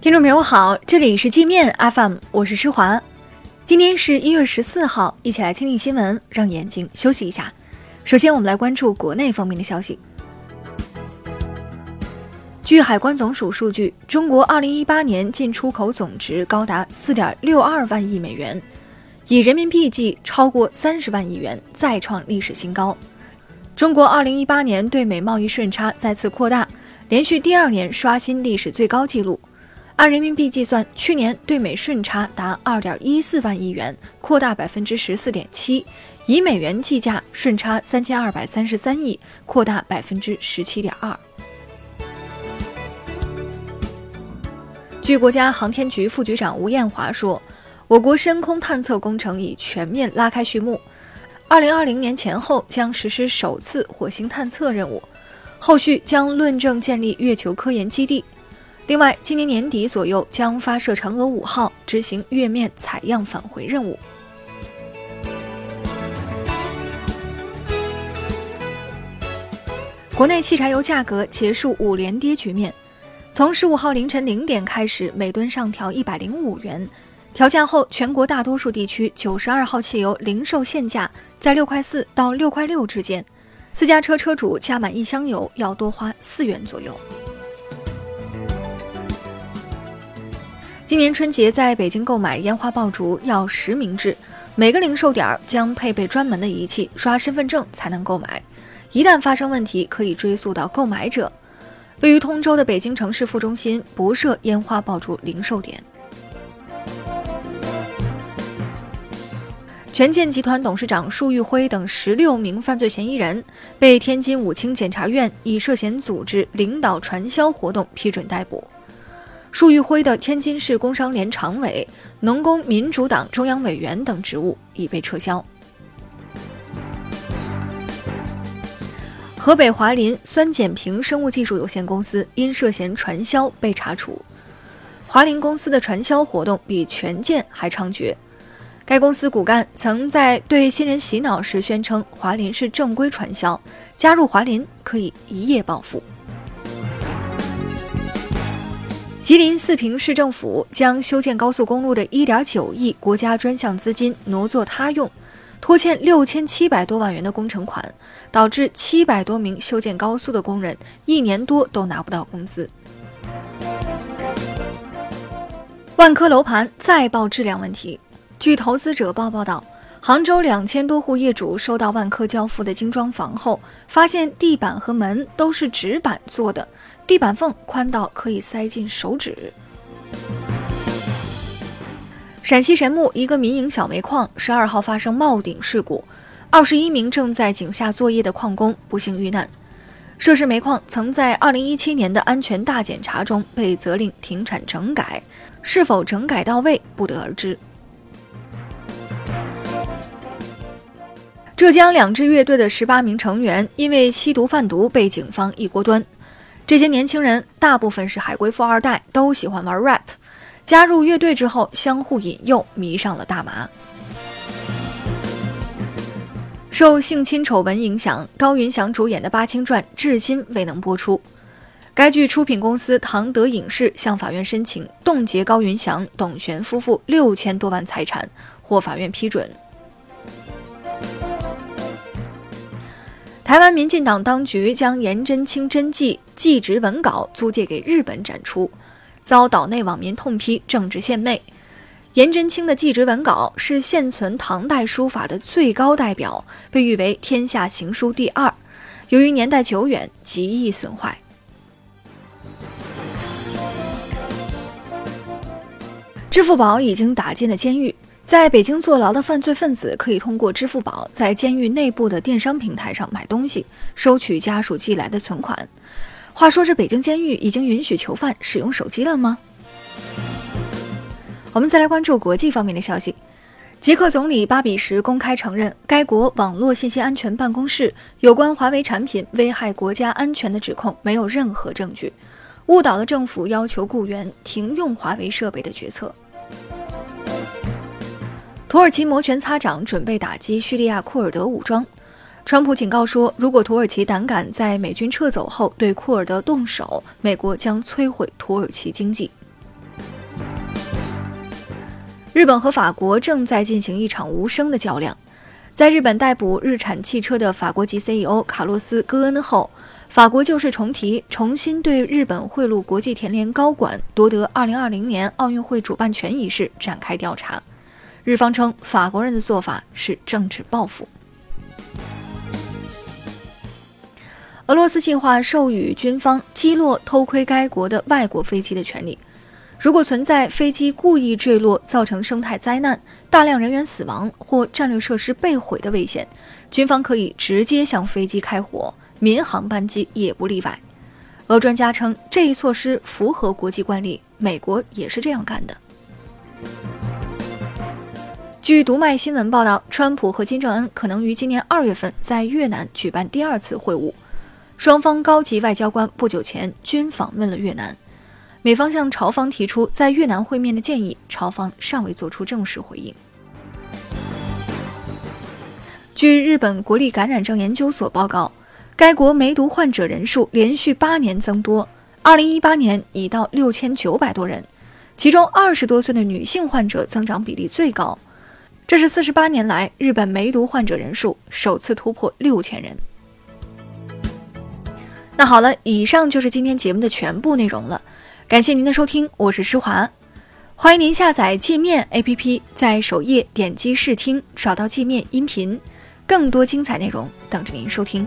听众朋友好，这里是界面 FM，我是施华。今天是一月十四号，一起来听听新闻，让眼睛休息一下。首先，我们来关注国内方面的消息。据海关总署数据，中国二零一八年进出口总值高达四点六二万亿美元，以人民币计超过三十万亿元，再创历史新高。中国二零一八年对美贸易顺差再次扩大，连续第二年刷新历史最高纪录。按人民币计算，去年对美顺差达二点一四万亿元，扩大百分之十四点七；以美元计价，顺差三千二百三十三亿，扩大百分之十七点二。据国家航天局副局长吴艳华说，我国深空探测工程已全面拉开序幕，二零二零年前后将实施首次火星探测任务，后续将论证建立月球科研基地。另外，今年年底左右将发射嫦娥五号，执行月面采样返回任务。国内汽柴油价格结束五连跌局面，从十五号凌晨零点开始，每吨上调一百零五元，调价后，全国大多数地区九十二号汽油零售限价在六块四到六块六之间，私家车车主加满一箱油要多花四元左右。今年春节在北京购买烟花爆竹要实名制，每个零售点将配备专门的仪器，刷身份证才能购买。一旦发生问题，可以追溯到购买者。位于通州的北京城市副中心不设烟花爆竹零售点。权健集团董事长束玉辉等十六名犯罪嫌疑人被天津武清检察院以涉嫌组织领导传销活动批准逮捕。束玉辉的天津市工商联常委、农工民主党中央委员等职务已被撤销。河北华林酸碱平生物技术有限公司因涉嫌传销被查处。华林公司的传销活动比权健还猖獗。该公司骨干曾在对新人洗脑时宣称华林是正规传销，加入华林可以一夜暴富。吉林四平市政府将修建高速公路的1.9亿国家专项资金挪作他用，拖欠6700多万元的工程款，导致700多名修建高速的工人一年多都拿不到工资。万科楼盘再曝质量问题，据投资者报报道，杭州两千多户业主收到万科交付的精装房后，发现地板和门都是纸板做的。地板缝宽到可以塞进手指。陕西神木一个民营小煤矿十二号发生冒顶事故，二十一名正在井下作业的矿工不幸遇难。涉事煤矿曾在二零一七年的安全大检查中被责令停产整改，是否整改到位不得而知。浙江两支乐队的十八名成员因为吸毒贩毒被警方一锅端。这些年轻人大部分是海归富二代，都喜欢玩 rap。加入乐队之后，相互引诱，迷上了大麻。受性侵丑闻影响，高云翔主演的《八清传》至今未能播出。该剧出品公司唐德影视向法院申请冻结高云翔、董璇夫妇六千多万财产，获法院批准。台湾民进党当局将颜真卿真迹祭侄文稿租借给日本展出，遭岛内网民痛批政治献媚。颜真卿的祭侄文稿是现存唐代书法的最高代表，被誉为天下行书第二。由于年代久远，极易损坏。支付宝已经打进了监狱。在北京坐牢的犯罪分子可以通过支付宝在监狱内部的电商平台上买东西，收取家属寄来的存款。话说，这北京监狱已经允许囚犯使用手机了吗？我们再来关注国际方面的消息。捷克总理巴比什公开承认，该国网络信息安全办公室有关华为产品危害国家安全的指控没有任何证据，误导了政府要求雇员停用华为设备的决策。土耳其摩拳擦掌，准备打击叙利亚库尔德武装。川普警告说，如果土耳其胆敢在美军撤走后对库尔德动手，美国将摧毁土耳其经济。日本和法国正在进行一场无声的较量。在日本逮捕日产汽车的法国籍 CEO 卡洛斯·戈恩后，法国旧事重提，重新对日本贿赂国际田联高管、夺得2020年奥运会主办权一事展开调查。日方称，法国人的做法是政治报复。俄罗斯计划授予军方击落偷窥该国的外国飞机的权利。如果存在飞机故意坠落造成生态灾难、大量人员死亡或战略设施被毁的危险，军方可以直接向飞机开火，民航班机也不例外。俄专家称，这一措施符合国际惯例，美国也是这样干的。据读卖新闻报道，川普和金正恩可能于今年二月份在越南举办第二次会晤，双方高级外交官不久前均访问了越南。美方向朝方提出在越南会面的建议，朝方尚未作出正式回应。据日本国立感染症研究所报告，该国梅毒患者人数连续八年增多，2018年已到6900多人，其中二十多岁的女性患者增长比例最高，这是四十八年来日本梅毒患者人数首次突破六千人。那好了，以上就是今天节目的全部内容了。感谢您的收听，我是施华，欢迎您下载界面 APP，在首页点击试听，找到界面音频，更多精彩内容等着您收听。